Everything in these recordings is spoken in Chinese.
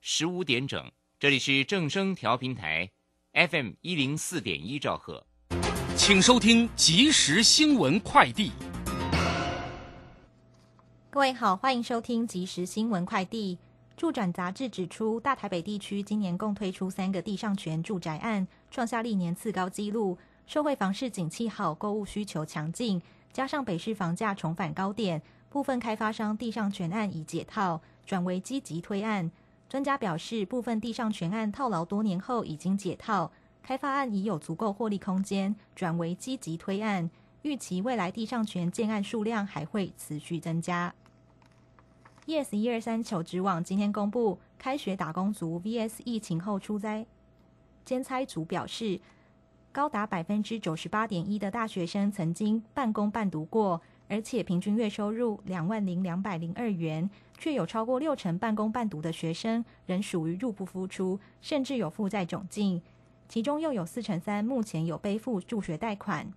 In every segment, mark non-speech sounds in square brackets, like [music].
十五点整，这里是正声调频台，FM 一零四点一兆赫，请收听即时新闻快递。各位好，欢迎收听即时新闻快递。住展杂志指出，大台北地区今年共推出三个地上权住宅案，创下历年次高纪录。社会房市景气好，购物需求强劲，加上北市房价重返高点，部分开发商地上权案已解套，转为积极推案。专家表示，部分地上权案套牢多年后已经解套，开发案已有足够获利空间，转为积极推案。预期未来地上权建案数量还会持续增加。E S 一二三求职网今天公布开学打工族 VS 疫情后出灾兼差组表示，高达百分之九十八点一的大学生曾经半工半读过，而且平均月收入两万零两百零二元，却有超过六成半工半读的学生仍属于入不敷出，甚至有负债窘境，其中又有四成三目前有背负助学贷款，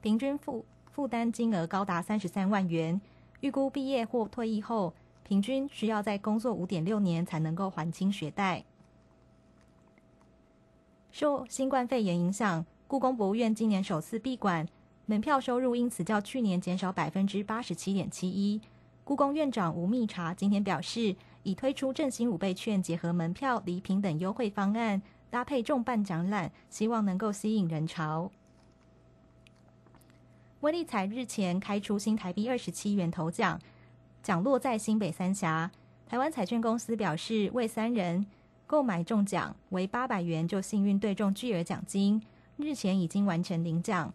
平均负负担金额高达三十三万元。预估毕业或退役后，平均需要在工作五点六年才能够还清学贷。受新冠肺炎影响，故宫博物院今年首次闭馆，门票收入因此较去年减少百分之八十七点七一。故宫院长吴密察今天表示，已推出振兴五倍券，结合门票礼品等优惠方案，搭配重办展览，希望能够吸引人潮。威力彩日前开出新台币二十七元头奖，奖落在新北三峡。台湾彩券公司表示，为三人购买中奖为八百元就幸运对中巨额奖金，日前已经完成领奖。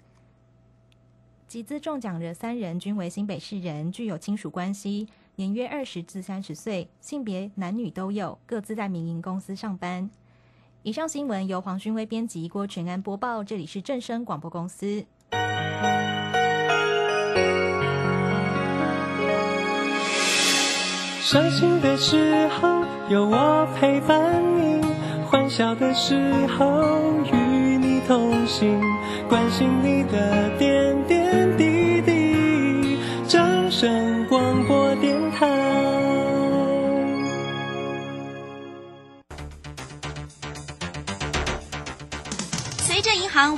集资中奖的三人均为新北市人，具有亲属关系，年约二十至三十岁，性别男女都有，各自在民营公司上班。以上新闻由黄勋威编辑，郭全安播报，这里是正声广播公司。伤心的时候有我陪伴你，欢笑的时候与你同行，关心你的点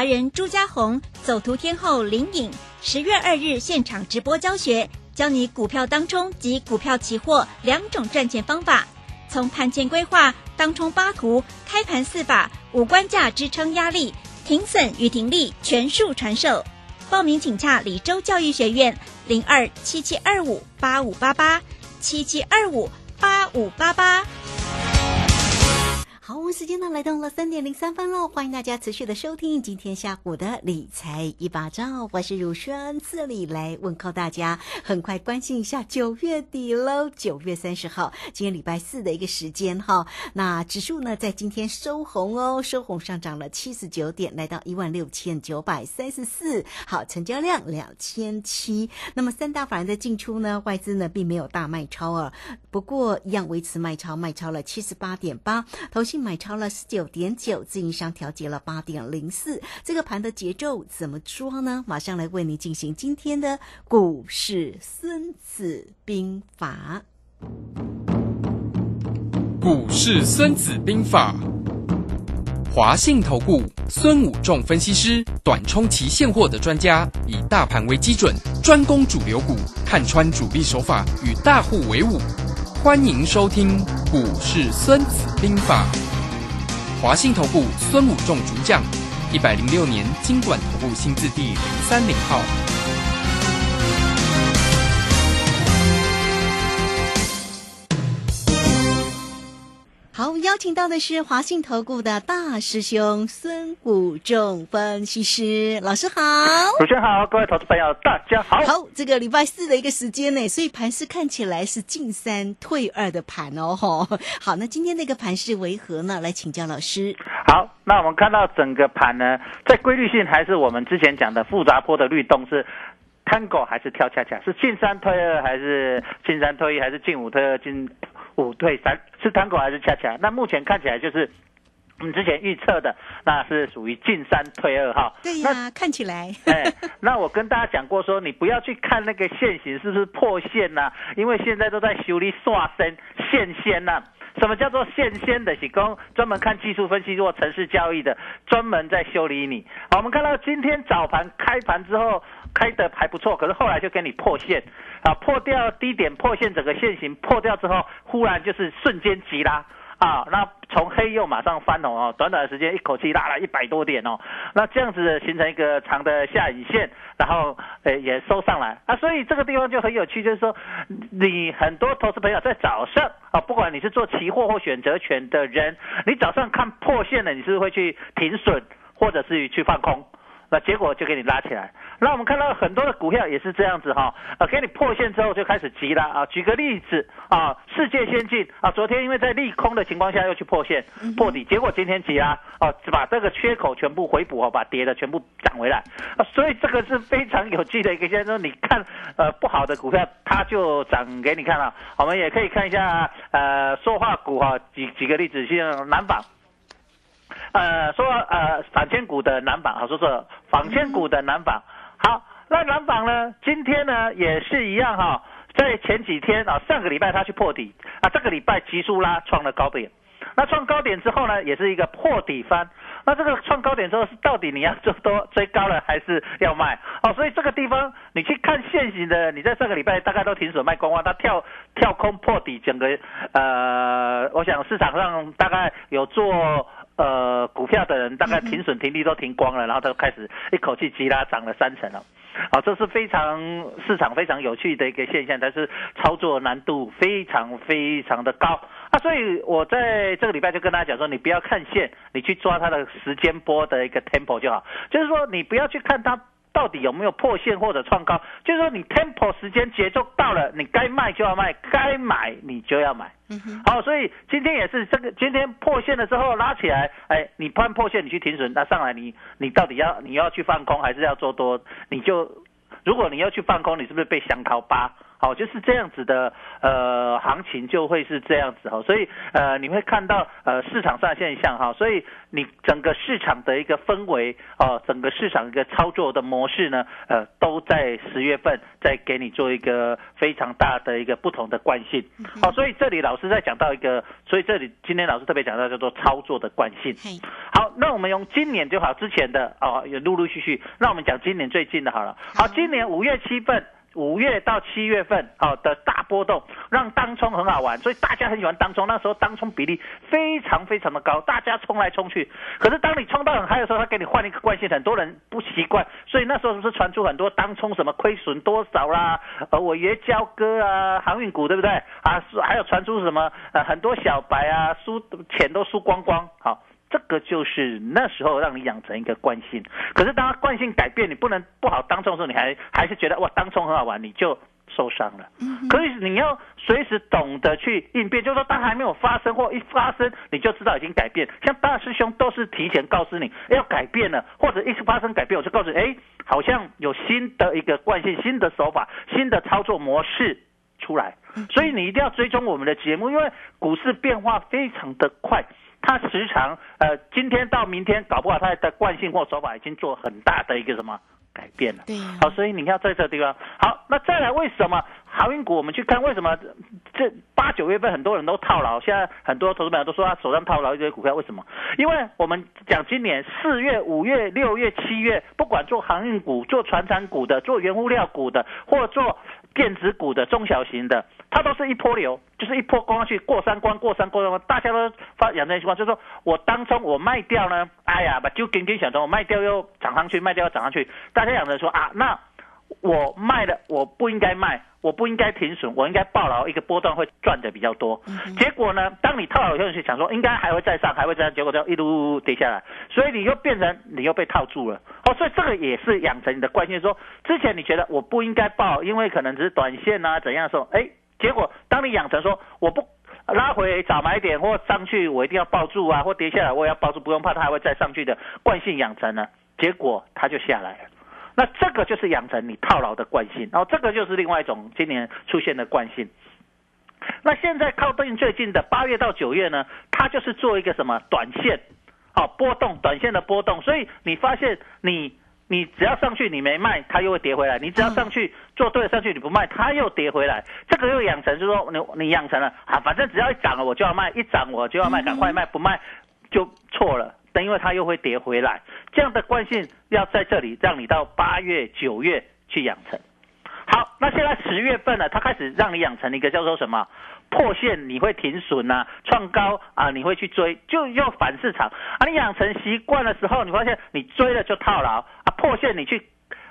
达人朱家红，走图天后林颖，十月二日现场直播教学，教你股票当冲及股票期货两种赚钱方法，从盘前规划、当冲八图、开盘四把、五关价支撑压力、停损与停利全数传授。报名请洽李州教育学院零二七七二五八五八八七七二五八五八八。好，时间呢来到了三点零三分喽，欢迎大家持续的收听今天下午的理财一把照，我是如轩，这里来问候大家。很快关心一下九月底喽，九月三十号，今天礼拜四的一个时间哈。那指数呢在今天收红哦，收红上涨了七十九点，来到一万六千九百三十四。好，成交量两千七。那么三大法人的进出呢，外资呢并没有大卖超啊，不过一样维持卖超，卖超了七十八点八，投信。买超了十九点九，自营商调节了八点零四，这个盘的节奏怎么说呢？马上来为你进行今天的股市孙子兵法。股市孙子兵法，华信投顾孙武仲分析师，短冲期现货的专家，以大盘为基准，专攻主流股，看穿主力手法，与大户为伍。欢迎收听股市孙子兵法。华信投顾孙武仲主讲，一百零六年经管投顾新字第零三零号。邀请到的是华信投顾的大师兄孙武仲分析师老师好。主持人好，各位投资朋友大家好。好，这个礼拜四的一个时间呢，所以盘是看起来是进三退二的盘哦，吼。好，那今天那个盘是为何呢？来请教老师。好，那我们看到整个盘呢，在规律性还是我们之前讲的复杂波的律动是。Tango 还是跳恰恰？是进三退二，还是进三退一，还是进五退二，进五退三？是 Tango 还是恰恰？那目前看起来就是我们之前预测的，那是属于进三退二哈。对呀，看起来。哎，[laughs] 那我跟大家讲过说，你不要去看那个线型是不是破线呐，因为现在都在修理刷身线线呐。什么叫做线先的？是工专门看技术分析做城市交易的，专门在修理你。好，我们看到今天早盘开盘之后。开的还不错，可是后来就给你破线，啊，破掉低点破线，整个线型破掉之后，忽然就是瞬间急拉，啊，那从黑又马上翻红哦，短短的时间一口气拉了一百多点哦，那这样子形成一个长的下影线，然后呃也收上来啊，所以这个地方就很有趣，就是说你很多投资朋友在早上啊，不管你是做期货或选择权的人，你早上看破线了，你是会去停损或者是去放空。那结果就给你拉起来。那我们看到很多的股票也是这样子哈，呃，给你破线之后就开始急了啊。举个例子啊，世界先进啊，昨天因为在利空的情况下又去破线破底，结果今天急拉啊，把这个缺口全部回补哦，把跌的全部涨回来啊。所以这个是非常有趣的一个现象。你看呃不好的股票它就涨给你看了。我们也可以看一下呃塑化股哈，几几个例子，像南纺。呃，说呃，反千股的南纺，好说说仿千股的南纺，好，那南纺呢，今天呢也是一样哈，在前几天啊，上个礼拜它去破底啊，这个礼拜急速拉创了高点，那创高点之后呢，也是一个破底翻，那这个创高点之后是到底你要做多追高了还是要卖？哦，所以这个地方你去看现行的，你在上个礼拜大概都停损卖光光，它跳跳空破底，整个呃，我想市场上大概有做。呃，股票的人大概停损停利都停光了，然后他就开始一口气急拉涨了三成了，好，这是非常市场非常有趣的一个现象，但是操作难度非常非常的高啊，所以我在这个礼拜就跟大家讲说，你不要看线，你去抓它的时间波的一个 tempo 就好，就是说你不要去看它。到底有没有破线或者创高？就是说你 tempo 时间节奏到了，你该卖就要卖，该买你就要买。嗯哼。好，所以今天也是这个，今天破线了之后拉起来，哎，你判破线，你去停损，那上来你你到底要你要去放空还是要做多？你就如果你要去放空，你是不是被香桃八？好，就是这样子的，呃，行情就会是这样子哈，所以呃，你会看到呃市场上现象哈，所以你整个市场的一个氛围哦，整个市场一个操作的模式呢，呃，都在十月份在给你做一个非常大的一个不同的惯性。好，所以这里老师在讲到一个，所以这里今天老师特别讲到叫做操作的惯性。好，那我们用今年就好，之前的哦也陆陆续续，那我们讲今年最近的好了。好，今年五月七份。五月到七月份，好的大波动，让当冲很好玩，所以大家很喜欢当冲。那时候当冲比例非常非常的高，大家冲来冲去。可是当你冲到很嗨的时候，他给你换一个惯性，很多人不习惯，所以那时候是传出很多当冲什么亏损多少啦，呃，违约交割啊，航运股对不对？啊，还有传出什么呃很多小白啊，输钱都输光光，好。这个就是那时候让你养成一个惯性，可是当惯性改变，你不能不好当冲的时候，你还还是觉得哇当冲很好玩，你就受伤了。可以你要随时懂得去应变，就是说当还没有发生或一发生，你就知道已经改变。像大师兄都是提前告诉你要改变了，或者一发生改变，我就告诉你，哎，好像有新的一个惯性、新的手法、新的操作模式出来。所以你一定要追踪我们的节目，因为股市变化非常的快。它时常呃，今天到明天，搞不好它的惯性或手法已经做很大的一个什么改变了。对，好，所以你要在这个地方。好，那再来，为什么航运股我们去看？为什么这八九月份很多人都套牢？现在很多投资朋友都说他手上套牢一些股票，为什么？因为我们讲今年四月、五月、六月、七月，不管做航运股、做船产股的、做原物料股的，或做。电子股的中小型的，它都是一波流，就是一波攻上去，过三关，过三关，大家都发养成习惯，就是说我当中我卖掉呢，哎呀，把就跟跟想着我卖掉又涨上去，卖掉又涨上去，大家养成说啊，那我卖了，我不应该卖，我不应该停损，我应该抱牢一个波段会赚的比较多。结果呢，当你套牢以后，你想说应该还会再上，还会再上，结果就一路跌下来，所以你又变成你又被套住了。哦，所以这个也是养成你的惯性，说之前你觉得我不应该抱，因为可能只是短线啊怎样的时候，哎，结果当你养成说我不拉回早买点或上去我一定要抱住啊，或跌下来我也要抱住，不用怕它还会再上去的惯性养成了，结果它就下来了。那这个就是养成你套牢的惯性，然后这个就是另外一种今年出现的惯性。那现在靠近最近的八月到九月呢，它就是做一个什么短线，好波动，短线的波动。所以你发现你你只要上去你没卖，它又会跌回来；你只要上去做对了上去你不卖，它又跌回来。这个又养成就是说你你养成了啊，反正只要一涨了我就要卖，一涨我就要卖，赶快卖，不卖就错了。但因为它又会跌回来，这样的惯性要在这里让你到八月、九月去养成。好，那现在十月份呢，它开始让你养成一个叫做什么破线，你会停损呐，创高啊，你会去追，就又反市场啊。你养成习惯的时候，你发现你追了就套牢啊，破线你去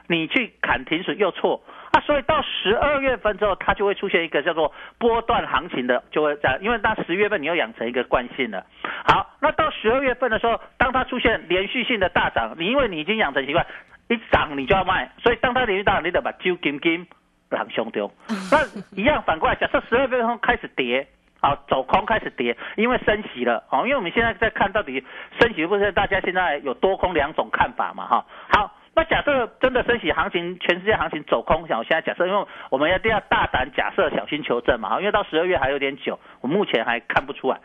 你去砍停损又错。所以到十二月份之后，它就会出现一个叫做波段行情的，就会在，因为到十月份你又养成一个惯性了。好，那到十二月份的时候，当它出现连续性的大涨，你因为你已经养成习惯，一涨你就要卖，所以当它连续大涨，你得把揪金金狼兄丢。那一样反过来，假设十二月份开始跌，好走空开始跌，因为升息了，哦，因为我们现在在看到底升息不是大家现在有多空两种看法嘛，哈，好。那假设真的升息行情，全世界行情走空，想我现在假设，因为我们一定要大胆假设，小心求证嘛，因为到十二月还有点久，我目前还看不出来。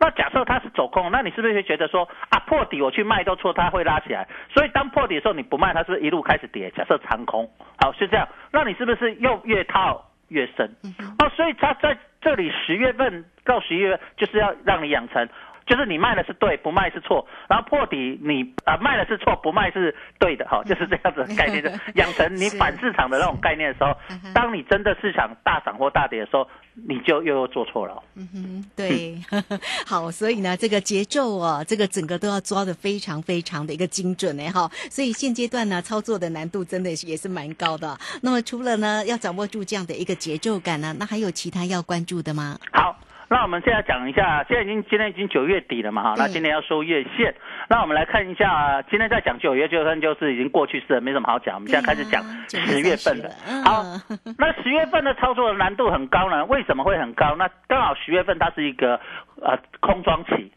那假设它是走空，那你是不是会觉得说啊破底我去卖都错，它会拉起来？所以当破底的时候你不卖，它是不是一路开始跌？假设长空，好是这样，那你是不是又越套越深？哦，所以它在这里十月份到十一月就是要让你养成。就是你卖的是对，不卖是错，然后破底你啊卖的是错，不卖是对的哈，就是这样子的概念，[laughs] 养成你反市场的那种概念的时候，当你真的市场大涨或大跌的时候，你就又又做错了。嗯哼，对，[laughs] 好，所以呢，这个节奏啊，这个整个都要抓的非常非常的一个精准呢哈，所以现阶段呢，操作的难度真的是也是蛮高的。那么除了呢，要掌握住这样的一个节奏感呢，那还有其他要关注的吗？好。那我们现在讲一下，现在已经今天已经九月底了嘛哈，那今天要收月线，那我们来看一下，今天在讲九月就算就是已经过去式了，没什么好讲，我们现在开始讲十月份的。好，那十月份的操作的难度很高呢，为什么会很高？那刚好十月份它是一个呃空窗期，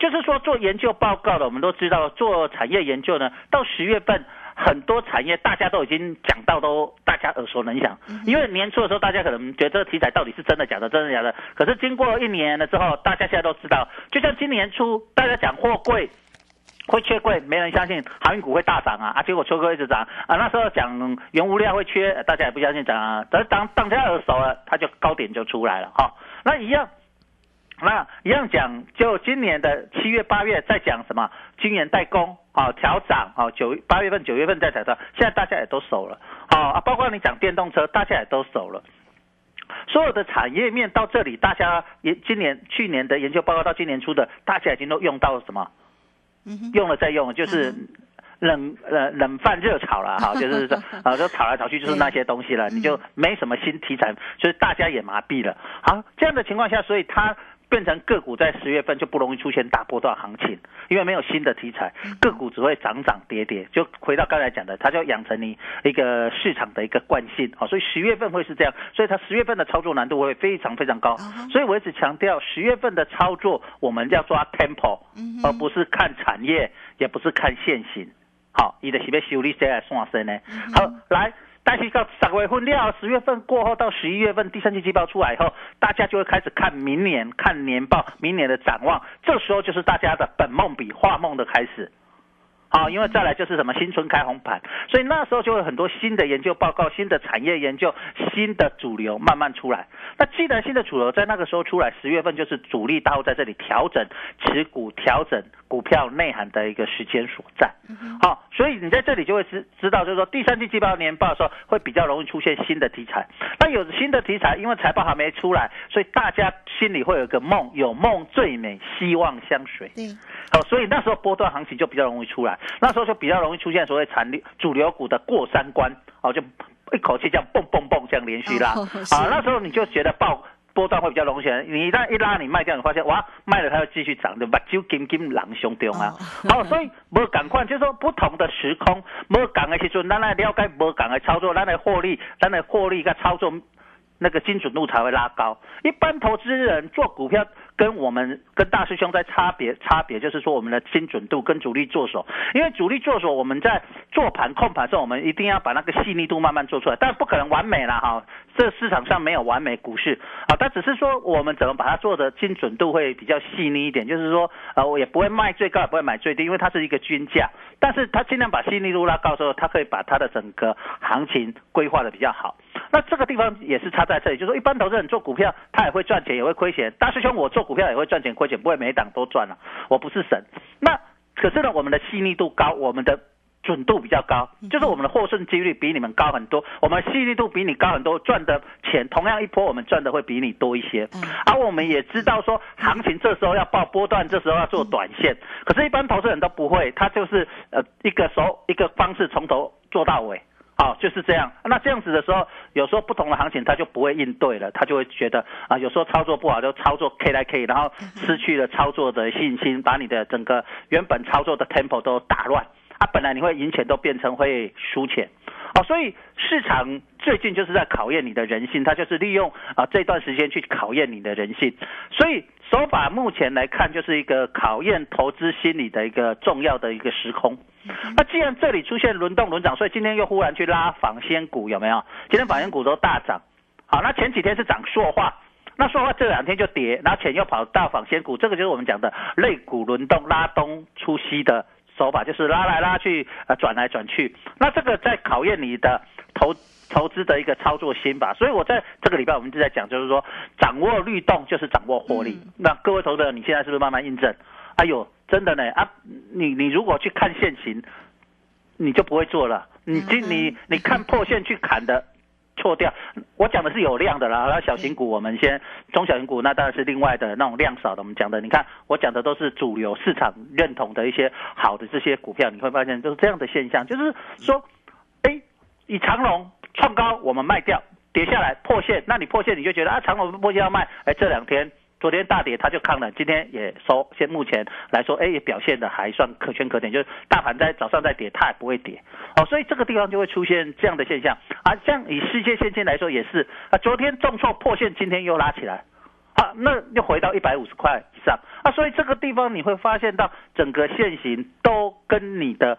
就是说做研究报告的，我们都知道做产业研究呢，到十月份。很多产业大家都已经讲到，都大家耳熟能详。因为年初的时候，大家可能觉得这个题材到底是真的假的，真的假的。可是经过一年了之后，大家现在都知道，就像今年初大家讲货柜会缺柜，没人相信航运股会大涨啊，啊，结果秋哥一直涨啊。那时候讲原物料会缺，大家也不相信涨啊。等当大家耳熟了，它就高点就出来了哈。那一样。那一样讲，就今年的七月、八月在讲什么？晶圆代工啊，调涨啊，九八月份、九月份再调涨，现在大家也都熟了啊，包括你讲电动车，大家也都熟了。所有的产业面到这里，大家也今年、去年的研究报告到今年出的，大家已经都用到什么？用了再用，就是冷呃冷饭热炒了哈，[laughs] 就是说啊，就炒来炒去就是那些东西了，你就没什么新题材，所以大家也麻痹了。好，这样的情况下，所以它。变成个股在十月份就不容易出现大波段行情，因为没有新的题材，个股只会涨涨跌跌。就回到刚才讲的，它就养成你一个市场的一个惯性啊，所以十月份会是这样，所以它十月份的操作难度会非常非常高。所以我一直强调，十月份的操作我们要抓 tempo，而不是看产业，也不是看现行。好，你的是要修理谁来算身呢？好，来。但是到十月份了，十月份过后到十一月份第三季季报出来以后，大家就会开始看明年看年报，明年的展望。这时候就是大家的本梦比画梦的开始。好，因为再来就是什么新春开红盘，所以那时候就会很多新的研究报告、新的产业研究、新的主流慢慢出来。那既然新的主流在那个时候出来，十月份就是主力大户在这里调整持股、调整股票内涵的一个时间所在。好，所以你在这里就会知知道，就是说第三季季报年报的时候会比较容易出现新的题材。那有新的题材，因为财报还没出来，所以大家心里会有个梦，有梦最美，希望相随。嗯好，所以那时候波段行情就比较容易出来，那时候就比较容易出现所谓产力主流股的过三关，哦，就一口气这样蹦蹦蹦这样连续拉，哦是啊，那时候你就觉得爆波段会比较龙显，你一旦一拉你卖掉，你发现哇卖了它又继续涨，就把酒金金狼胸中啊，好、所以无赶快就是说不同的时空，无港的时阵，咱来了解无赶的操作，咱来获利，咱来获利个操作。那个精准度才会拉高。一般投资人做股票跟我们跟大师兄在差别差别就是说我们的精准度跟主力做手，因为主力做手我们在做盘控盘的时候，我们一定要把那个细腻度慢慢做出来，但不可能完美啦哈。这市场上没有完美股市啊，但只是说我们怎么把它做的精准度会比较细腻一点，就是说呃我也不会卖最高，也不会买最低，因为它是一个均价，但是它尽量把细腻度拉高之后，它可以把它的整个行情规划的比较好。那这个地方也是差在这里，就是说一般投资人做股票，他也会赚钱，也会亏钱。大师兄，我做股票也会赚钱亏钱，不会每一档都赚了、我不是神。那可是呢，我们的细腻度高，我们的准度比较高，就是我们的获胜几率比你们高很多，我们细腻度比你高很多，赚的钱同样一波我们赚的会比你多一些。而我们也知道说，行情这时候要报波段，这时候要做短线，可是，一般投资人都不会，他就是呃一个手一个方式从头做到尾。好、就是这样。那这样子的时候，有时候不同的行情他就不会应对了，他就会觉得啊，有时候操作不好就操作 K 来 K，然后失去了操作的信心，把你的整个原本操作的 tempo 都打乱。啊，本来你会赢钱都变成会输钱。哦，所以市场最近就是在考验你的人性，它就是利用啊这段时间去考验你的人性。所以手法目前来看，就是一个考验投资心理的一个重要的一个时空。那既然这里出现轮动轮涨，所以今天又忽然去拉纺纤股，有没有？今天纺纤股都大涨。好，那前几天是涨塑化，那塑化这两天就跌，然后钱又跑到纺纤股，这个就是我们讲的类股轮动拉东出西的手法，就是拉来拉去，呃，转来转去。那这个在考验你的投投资的一个操作心吧。所以我在这个礼拜我们就在讲，就是说掌握律动就是掌握获利。那各位投资者，你现在是不是慢慢印证？哎呦，真的呢啊！你你如果去看现行，你就不会做了。你今你你看破线去砍的。错掉，我讲的是有量的啦，那小型股我们先，中小型股那当然是另外的那种量少的。我们讲的，你看我讲的都是主流市场认同的一些好的这些股票，你会发现就是这样的现象，就是说，哎，以长龙创高我们卖掉，跌下来破线，那你破线你就觉得啊长龙破线要卖，哎这两天。昨天大跌，它就抗了，今天也收。现目前来说，哎，也表现的还算可圈可点。就是大盘在早上在跌，它也不会跌。哦，所以这个地方就会出现这样的现象啊。像以世界现金来说也是啊，昨天重挫破线，今天又拉起来，啊，那又回到一百五十块以上啊。所以这个地方你会发现到整个线型都跟你的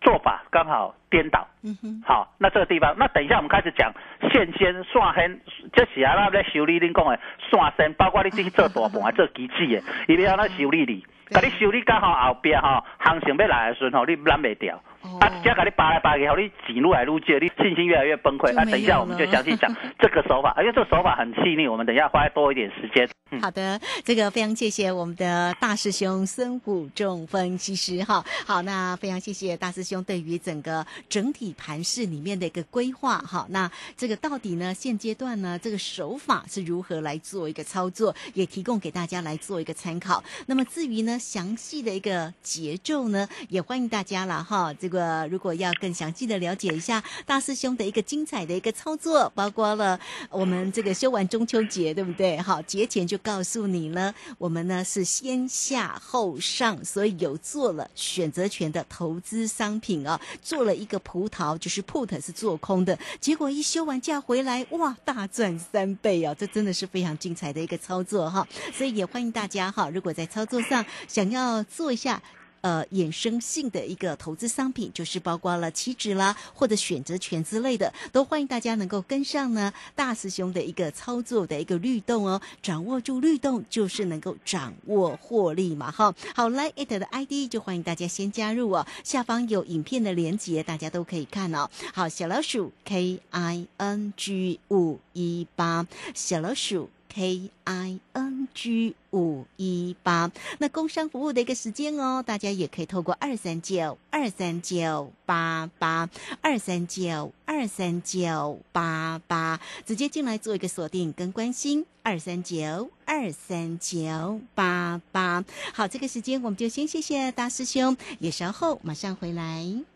做法刚好颠倒。嗯哼，好，那这个地方，那等一下我们开始讲线先、线纤，这是啊，那在修理恁讲的线先，包括你自己做大盘、[laughs] 做机器的，伊要安怎修理你？甲你修理刚好后边吼，行情要来的时候，你揽袂掉。啊，只要给你扒来扒去，后，你钱越来越少，你信心越来越崩溃。啊，等一下我们就详细讲 [laughs] 这个手法，因为这个手法很细腻，我们等一下花多一点时间。[laughs] 嗯，好的，这个非常谢谢我们的大师兄孙武仲分析师哈。好，那非常谢谢大师兄对于整个整体盘势里面的一个规划哈。那这个到底呢，现阶段呢，这个手法是如何来做一个操作，也提供给大家来做一个参考。那么至于呢，详细的一个节奏呢，也欢迎大家了哈。这个如果要更详细的了解一下大师兄的一个精彩的一个操作，包括了我们这个休完中秋节，对不对？好，节前就告诉你了，我们呢是先下后上，所以有做了选择权的投资商品啊，做了一一个葡萄，就是 put 是做空的，结果一休完假回来，哇，大赚三倍啊！这真的是非常精彩的一个操作哈，所以也欢迎大家哈，如果在操作上想要做一下。呃，衍生性的一个投资商品，就是包括了期指啦，或者选择权之类的，都欢迎大家能够跟上呢大师兄的一个操作的一个律动哦，掌握住律动就是能够掌握获利嘛哈。好，来 it 的 ID 就欢迎大家先加入哦，下方有影片的连接，大家都可以看哦。好，小老鼠 K I N G 五一八，小老鼠。K I N G 五一八，那工商服务的一个时间哦，大家也可以透过二三九二三九八八二三九二三九八八直接进来做一个锁定跟关心，二三九二三九八八。好，这个时间我们就先谢谢大师兄，也稍后马上回来。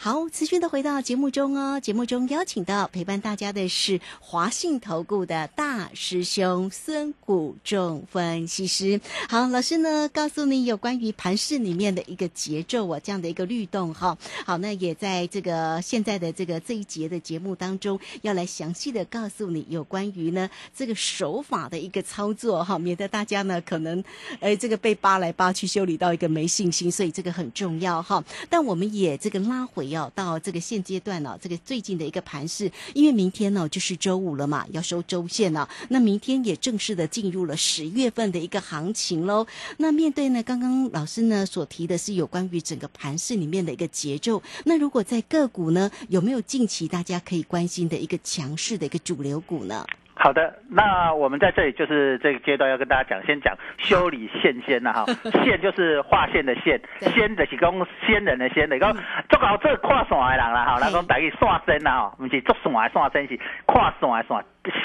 好，持续的回到节目中哦。节目中邀请到陪伴大家的是华信投顾的大师兄孙谷仲分析师。好，老师呢告诉你有关于盘市里面的一个节奏啊，这样的一个律动哈。好，那也在这个现在的这个这一节的节目当中，要来详细的告诉你有关于呢这个手法的一个操作哈，免得大家呢可能哎这个被扒来扒去修理到一个没信心，所以这个很重要哈。但我们也这个拉回。要到这个现阶段呢，这个最近的一个盘势，因为明天呢就是周五了嘛，要收周线了。那明天也正式的进入了十月份的一个行情喽。那面对呢，刚刚老师呢所提的是有关于整个盘势里面的一个节奏。那如果在个股呢，有没有近期大家可以关心的一个强势的一个主流股呢？好的，那我们在这里就是这个阶段要跟大家讲，先讲修理线先呐哈，[laughs] 线就是划线的线，仙的是讲仙人的仙，你讲做搞这跨线的人啦哈，那讲等于线身呐哈，不是做线的线身是跨线的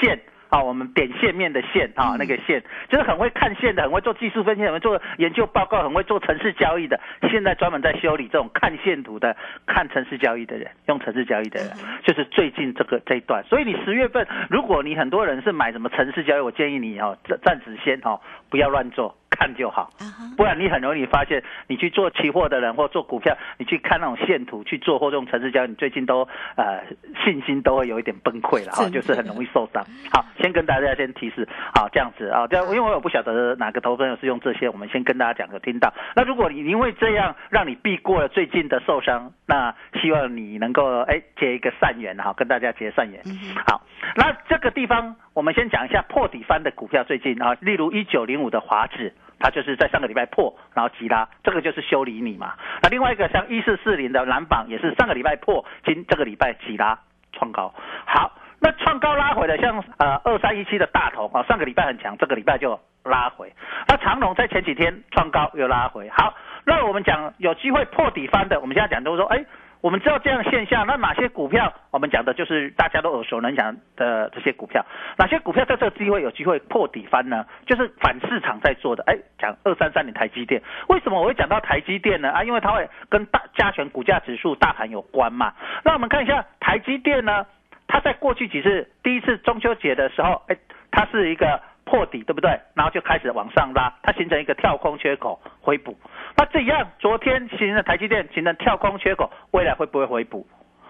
线线。啊，我们点线面的线啊，那个线就是很会看线的，很会做技术分析，很会做研究报告，很会做城市交易的。现在专门在修理这种看线图的、看城市交易的人，用城市交易的人，就是最近这个这一段。所以你十月份，如果你很多人是买什么城市交易，我建议你哦，暂暂时先哦，不要乱做。看就好，不然你很容易发现，你去做期货的人或做股票，你去看那种线图去做或这种城市交易，你最近都呃信心都会有一点崩溃了哈，就是很容易受伤。好，[laughs] 先跟大家先提示，好这样子啊，这样因为我不晓得哪个投朋友是用这些，我们先跟大家讲，有听到。那如果你因为这样让你避过了最近的受伤，那希望你能够哎结一个善缘哈，跟大家结善缘。好，那这个地方我们先讲一下破底翻的股票最近啊，例如一九零五的华指。它就是在上个礼拜破，然后急拉，这个就是修理你嘛。那另外一个像一四四零的蓝榜也是上个礼拜破，今这个礼拜急拉创高。好，那创高拉回的像呃二三一七的大头啊，上个礼拜很强，这个礼拜就拉回。那长龙在前几天创高又拉回。好，那我们讲有机会破底翻的，我们现在讲都说，哎。我们知道这样现象，那哪些股票？我们讲的就是大家都耳熟能详的这些股票。哪些股票在这个机会有机会破底翻呢？就是反市场在做的。哎，讲二三三零台积电，为什么我会讲到台积电呢？啊，因为它会跟大加权股价指数大盘有关嘛。那我们看一下台积电呢，它在过去几次，第一次中秋节的时候，哎，它是一个。破底对不对？然后就开始往上拉，它形成一个跳空缺口回补。那这样，昨天形成台积电形成跳空缺口，未来会不会回补？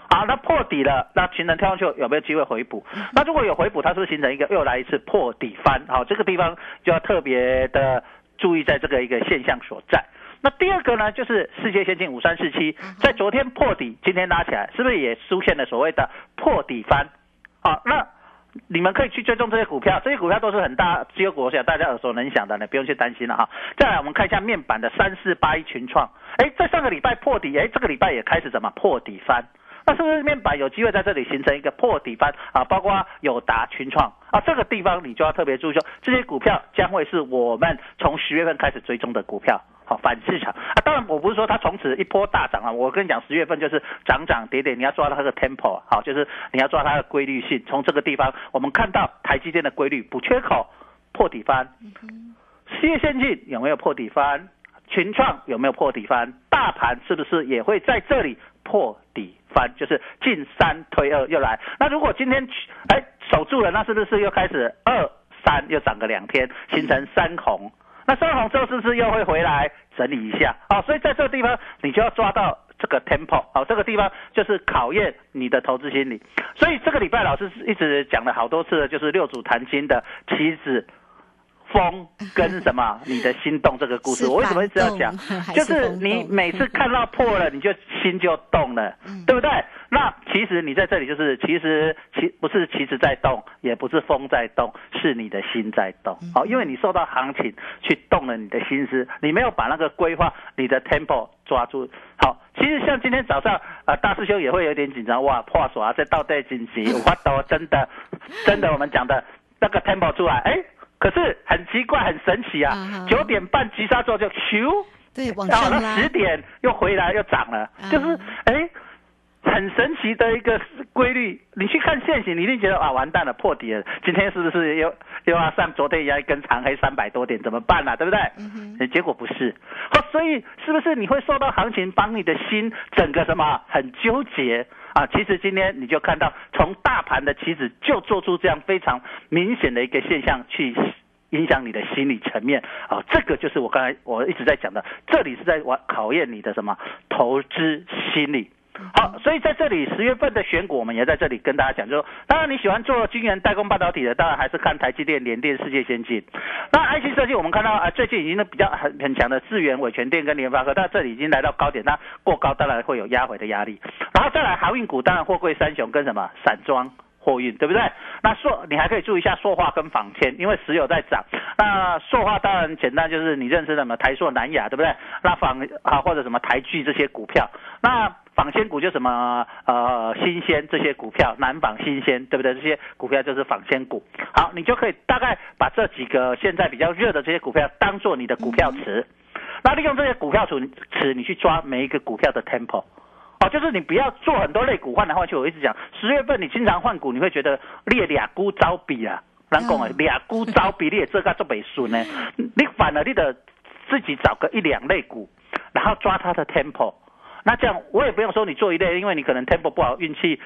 好，那破底了，那形成跳空缺口有没有机会回补？那如果有回补，它是不是形成一个又来一次破底翻？好，这个地方就要特别的注意在这个一个现象所在。那第二个呢，就是世界先进五三四七，在昨天破底，今天拉起来，是不是也出现了所谓的破底翻？好，那。你们可以去追踪这些股票，这些股票都是很大机构股，小大家耳熟能详的，你不用去担心了哈。再来，我们看一下面板的三四八一群创，哎，在上个礼拜破底，哎，这个礼拜也开始怎么破底翻？那是不是面板有机会在这里形成一个破底翻啊？包括友达群创啊，这个地方你就要特别注意说，这些股票将会是我们从十月份开始追踪的股票。好反市场啊！当然我不是说它从此一波大涨啊，我跟你讲十月份就是涨涨跌跌，你要抓到它的 tempo 好，就是你要抓它的规律性。从这个地方我们看到台积电的规律补缺口破底翻，事业先进有没有破底翻？群创有没有破底翻？大盘是不是也会在这里破底翻？就是进三推二又来。那如果今天哎守住了，那是不是又开始二三又涨个两天，形成三红？那三红之后是不是又会回来整理一下？好，所以在这个地方你就要抓到这个 tempo，好，这个地方就是考验你的投资心理。所以这个礼拜老师一直讲了好多次的，就是六祖坛经的棋子风跟什么你的心动这个故事。我为什么一直要讲？[laughs] 就是你每次看到破了，你就心就动了，对不对？那其实你在这里就是，其实其不是旗子在动，也不是风在动，是你的心在动。好，因为你受到行情去动了你的心思，你没有把那个规划你的 tempo 抓住。好，其实像今天早上，呃，大师兄也会有点紧张，哇，破锁啊，这倒带紧急，我发抖，真的，真的，我们讲的那个 tempo 出来，哎，可是很奇怪，很神奇啊九点半急刹之后就咻。对，往然后上拉那十，点又回来又涨了，啊就是哎。很神奇的一个规律，你去看现行，你一定觉得啊，完蛋了，破底了，今天是不是又又要上昨天一样一根长黑三百多点，怎么办呢、啊？对不对？嗯、结果不是，哦，所以是不是你会受到行情帮你的心整个什么很纠结啊？其实今天你就看到从大盘的棋子就做出这样非常明显的一个现象去。影响你的心理层面啊，这个就是我刚才我一直在讲的，这里是在玩考验你的什么投资心理。好，所以在这里十月份的选股，我们也在这里跟大家讲，就说当然你喜欢做晶圆代工半导体的，当然还是看台积电、联电、世界先进。那 IC 设计，我们看到啊，最近已经比较很很强的智源、伟全电跟联发科，但这里已经来到高点，那过高当然会有压回的压力。然后再来航运股，当然货柜三雄跟什么散装。货运对不对？那塑你还可以注意一下塑化跟纺纤，因为石油在涨。那塑化当然简单，就是你认识什么台塑、南亚，对不对？那纺啊或者什么台剧这些股票，那纺纤股就什么呃新鲜这些股票，南纺新鲜对不对？这些股票就是纺纤股。好，你就可以大概把这几个现在比较热的这些股票当做你的股票池，那利用这些股票池池，你去抓每一个股票的 tempo。哦，就是你不要做很多类股换来换去。我一直讲，十月份你经常换股，你会觉得列俩股招比啊，难讲啊，俩股招比你也这个做北顺呢。你反而你得自己找个一两类股，然后抓它的 tempo。那这样我也不用说你做一类，因为你可能 tempo 不好，运气。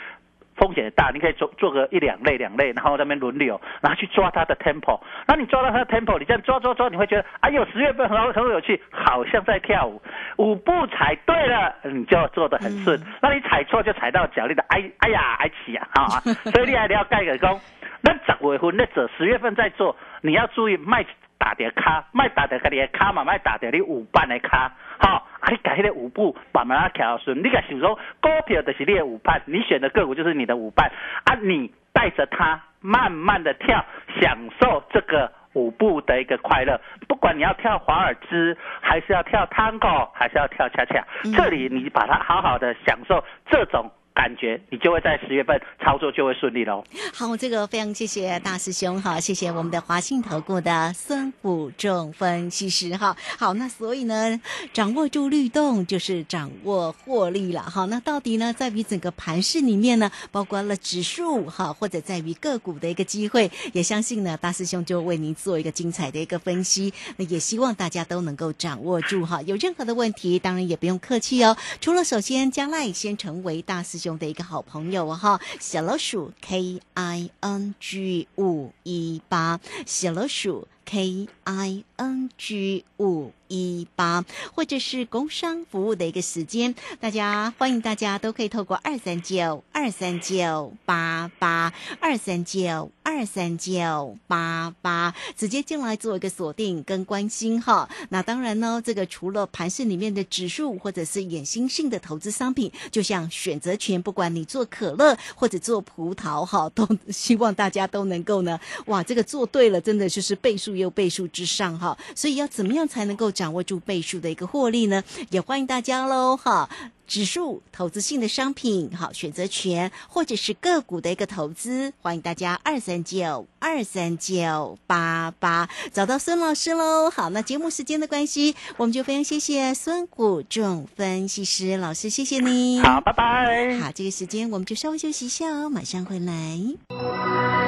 风险也大，你可以做做个一两类两类，然后在那边轮流，然后去抓它的 tempo。那你抓到它的 tempo，你这样抓抓抓，你会觉得哎呦，十月份很好很有趣，好像在跳舞。舞步踩对了，你就做得很顺。那你踩错就踩到脚，力的哎哎呀哎起啊啊！所以你还要盖个工。那十月份那者，十月份再做，你要注意卖打点卡，卖打点你的卡嘛，卖打点你舞伴的卡。好、哦，啊，你改迄个舞步慢慢啊调顺。你个想说股票就是你的舞伴，你选的个股就是你的舞伴啊，你带着它慢慢的跳，享受这个舞步的一个快乐。不管你要跳华尔兹，还是要跳 Tango，还是要跳恰恰，这里你把它好好的享受这种。感觉你就会在十月份操作就会顺利喽。好，这个非常谢谢大师兄哈，谢谢我们的华信投顾的孙武仲分析师哈。好，那所以呢，掌握住律动就是掌握获利了哈。那到底呢，在于整个盘市里面呢，包括了指数哈，或者在于个股的一个机会，也相信呢，大师兄就为您做一个精彩的一个分析。那也希望大家都能够掌握住哈。有任何的问题，当然也不用客气哦。除了首先加赖先成为大师兄。的一个好朋友哈，小老鼠 K I N G 五一八，小老鼠 K I N G 五一八，或者是工商服务的一个时间，大家欢迎大家都可以透过二三九二三九八八二三九二三九八八直接进来做一个锁定跟关心哈。那当然呢，这个除了盘市里面的指数或者是衍生性的投资商品，就像选择权，不管你做可乐或者做葡萄哈，都希望大家都能够呢，哇，这个做对了，真的就是倍数又倍数之上哈。所以要怎么样才能够掌握住倍数的一个获利呢？也欢迎大家喽哈。指数投资性的商品，好选择权或者是个股的一个投资，欢迎大家二三九二三九八八找到孙老师喽。好，那节目时间的关系，我们就非常谢谢孙谷仲分析师老师，谢谢你。好，拜拜。好，这个时间我们就稍微休息一下哦，马上回来。